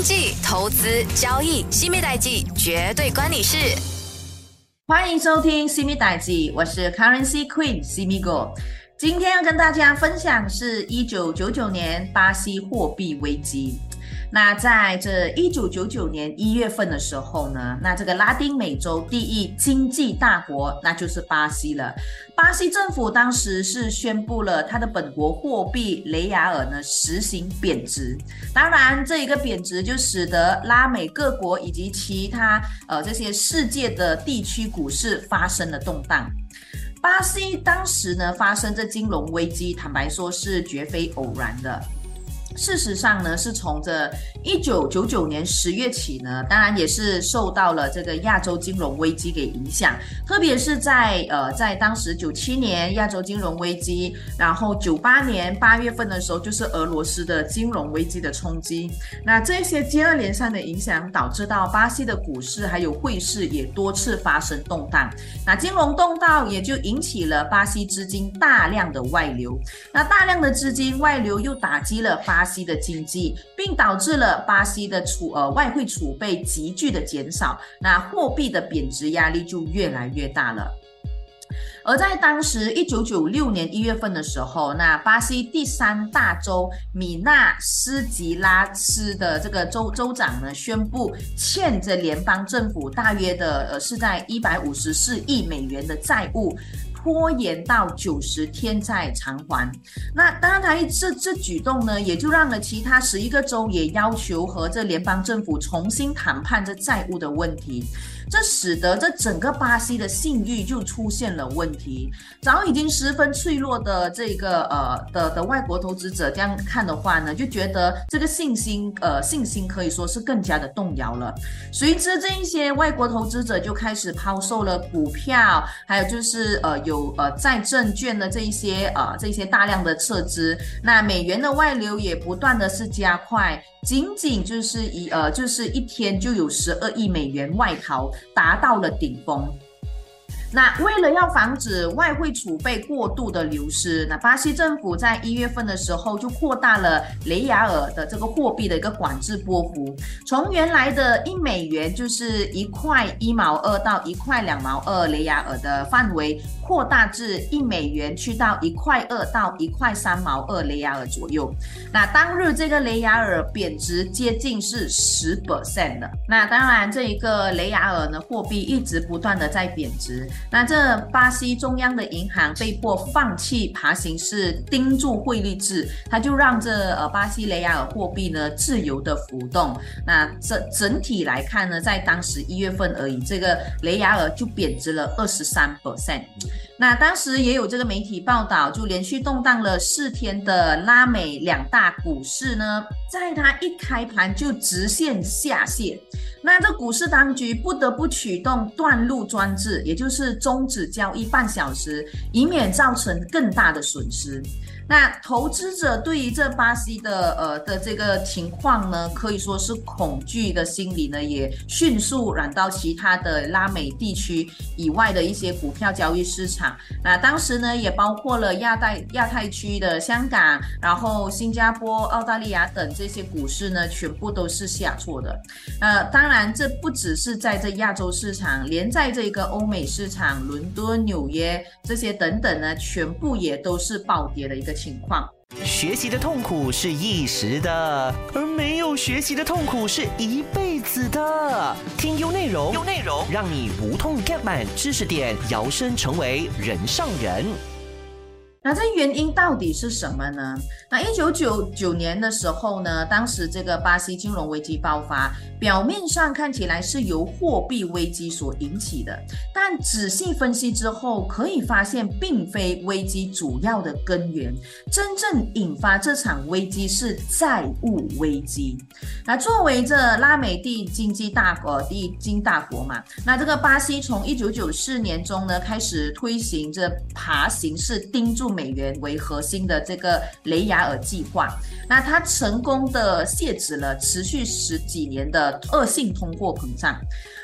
经济、投资、交易，西米代记绝对关你事。欢迎收听西米代记，我是 Currency Queen 西米哥。今天要跟大家分享是一九九九年巴西货币危机。那在这一九九九年一月份的时候呢，那这个拉丁美洲第一经济大国，那就是巴西了。巴西政府当时是宣布了它的本国货币雷亚尔呢实行贬值。当然，这一个贬值就使得拉美各国以及其他呃这些世界的地区股市发生了动荡。巴西当时呢发生这金融危机，坦白说是绝非偶然的。事实上呢，是从这一九九九年十月起呢，当然也是受到了这个亚洲金融危机给影响，特别是在呃在当时九七年亚洲金融危机，然后九八年八月份的时候就是俄罗斯的金融危机的冲击，那这些接二连三的影响导致到巴西的股市还有汇市也多次发生动荡，那金融动荡也就引起了巴西资金大量的外流，那大量的资金外流又打击了巴。巴西的经济，并导致了巴西的储呃外汇储备急剧的减少，那货币的贬值压力就越来越大了。而在当时一九九六年一月份的时候，那巴西第三大州米纳斯吉拉斯的这个州州长呢，宣布欠着联邦政府大约的呃是在一百五十四亿美元的债务。拖延到九十天再偿还，那当然，他这这举动呢，也就让了其他十一个州也要求和这联邦政府重新谈判这债务的问题。这使得这整个巴西的信誉就出现了问题，早已经十分脆弱的这个呃的的外国投资者这样看的话呢，就觉得这个信心呃信心可以说是更加的动摇了。随之这一些外国投资者就开始抛售了股票，还有就是呃有呃在证券的这一些呃这些大量的撤资，那美元的外流也不断的是加快。仅仅就是一呃，就是一天就有十二亿美元外逃，达到了顶峰。那为了要防止外汇储备过度的流失，那巴西政府在一月份的时候就扩大了雷亚尔的这个货币的一个管制波幅，从原来的一美元就是一块一毛二到一块两毛二雷亚尔的范围，扩大至一美元去到一块二到一块三毛二雷亚尔左右。那当日这个雷亚尔贬值接近是十 percent 的。那当然这一个雷亚尔呢货币一直不断的在贬值。那这巴西中央的银行被迫放弃爬行式盯住汇率制，它就让这呃巴西雷亚尔货币呢自由的浮动。那这整体来看呢，在当时一月份而已，这个雷亚尔就贬值了二十三 percent。那当时也有这个媒体报道，就连续动荡了四天的拉美两大股市呢，在它一开盘就直线下泻。那这股市当局不得不启动断路装置，也就是终止交易半小时，以免造成更大的损失。那投资者对于这巴西的呃的这个情况呢，可以说是恐惧的心理呢，也迅速染到其他的拉美地区以外的一些股票交易市场。那当时呢，也包括了亚太亚太区的香港，然后新加坡、澳大利亚等这些股市呢，全部都是下挫的。呃，当然这不只是在这亚洲市场，连在这个欧美市场，伦敦、纽约这些等等呢，全部也都是暴跌的一个。情况，学习的痛苦是一时的，而没有学习的痛苦是一辈子的。听优内容，优内容，让你无痛 get 满知识点，摇身成为人上人。那这原因到底是什么呢？那一九九九年的时候呢，当时这个巴西金融危机爆发，表面上看起来是由货币危机所引起的，但仔细分析之后，可以发现并非危机主要的根源，真正引发这场危机是债务危机。那作为这拉美第经济大国、第一经大国嘛，那这个巴西从一九九四年中呢开始推行这爬行式盯住。美元为核心的这个雷雅尔计划。那它成功的遏制了持续十几年的恶性通货膨胀。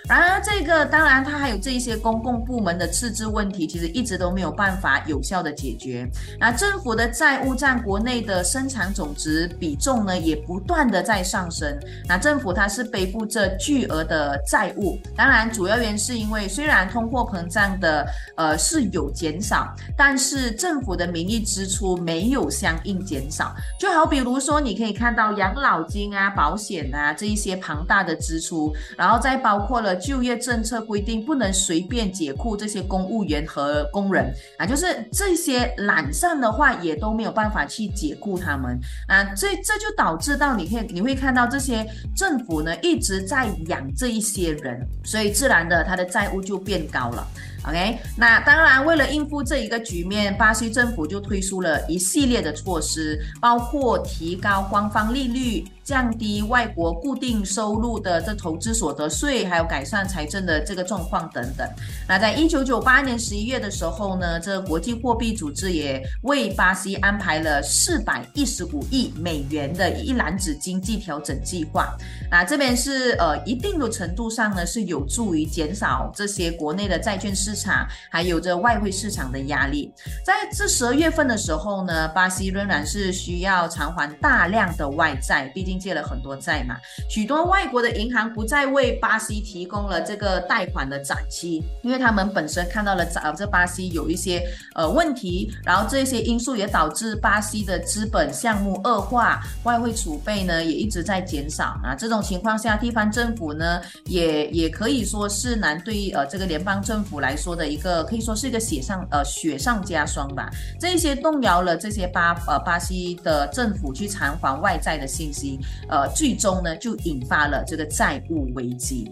然而，这个当然它还有这一些公共部门的赤字问题，其实一直都没有办法有效的解决。那政府的债务占国内的生产总值比重呢，也不断的在上升。那政府它是背负着巨额的债务，当然主要原因是因为虽然通货膨胀的呃是有减少，但是政府的名义支出没有相应减少。就好比如说，你可以看到养老金啊、保险啊这一些庞大的支出，然后再包括了。就业政策规定不能随便解雇这些公务员和工人啊，就是这些懒散的话也都没有办法去解雇他们啊，这这就导致到你可以你会看到这些政府呢一直在养这一些人，所以自然的他的债务就变高了。OK，那当然为了应付这一个局面，巴西政府就推出了一系列的措施，包括提高官方利率。降低外国固定收入的这投资所得税，还有改善财政的这个状况等等。那在一九九八年十一月的时候呢，这国际货币组织也为巴西安排了四百一十五亿美元的一篮子经济调整计划。那这边是呃一定的程度上呢，是有助于减少这些国内的债券市场还有这外汇市场的压力。在这十二月份的时候呢，巴西仍然是需要偿还大量的外债，毕竟。借了很多债嘛，许多外国的银行不再为巴西提供了这个贷款的展期，因为他们本身看到了这巴西有一些呃问题，然后这些因素也导致巴西的资本项目恶化，外汇储备呢也一直在减少啊。这种情况下，地方政府呢也也可以说是难对呃这个联邦政府来说的一个可以说是一个雪上呃雪上加霜吧。这些动摇了这些巴呃巴西的政府去偿还外债的信息。呃，最终呢，就引发了这个债务危机。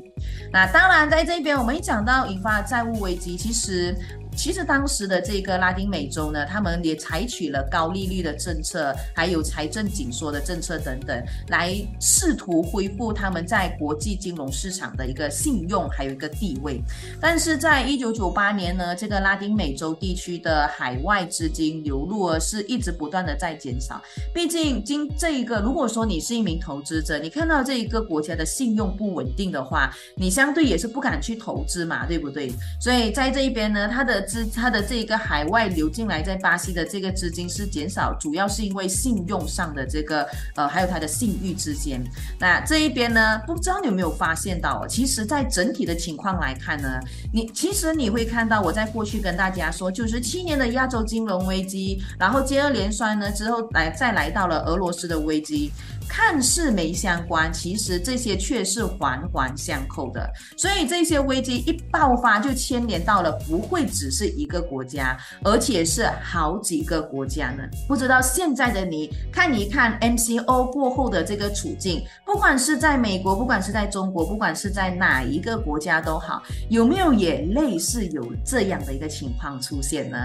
那当然，在这边我们一讲到引发债务危机，其实。其实当时的这个拉丁美洲呢，他们也采取了高利率的政策，还有财政紧缩的政策等等，来试图恢复他们在国际金融市场的一个信用，还有一个地位。但是在一九九八年呢，这个拉丁美洲地区的海外资金流入，是一直不断的在减少。毕竟，今这一个，如果说你是一名投资者，你看到这一个国家的信用不稳定的话，你相对也是不敢去投资嘛，对不对？所以在这一边呢，它的资它的这个海外流进来在巴西的这个资金是减少，主要是因为信用上的这个呃，还有它的信誉之间。那这一边呢，不知道你有没有发现到，其实，在整体的情况来看呢，你其实你会看到，我在过去跟大家说，九十七年的亚洲金融危机，然后接二连三呢之后来再来到了俄罗斯的危机。看似没相关，其实这些却是环环相扣的。所以这些危机一爆发，就牵连到了不会只是一个国家，而且是好几个国家呢。不知道现在的你看一看 MCO 过后的这个处境，不管是在美国，不管是在中国，不管是在哪一个国家都好，有没有也类似有这样的一个情况出现呢？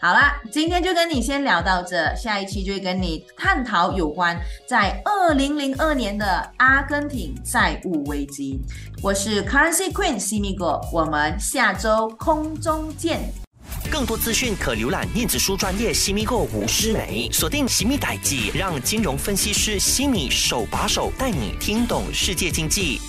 好啦，今天就跟你先聊到这，下一期就会跟你探讨有关在二零零二年的阿根廷债务危机。我是 Currency Queen 西米果，我们下周空中见。更多资讯可浏览电子书专业西米果吴诗梅，锁定西米代记，让金融分析师西米手把手带你听懂世界经济。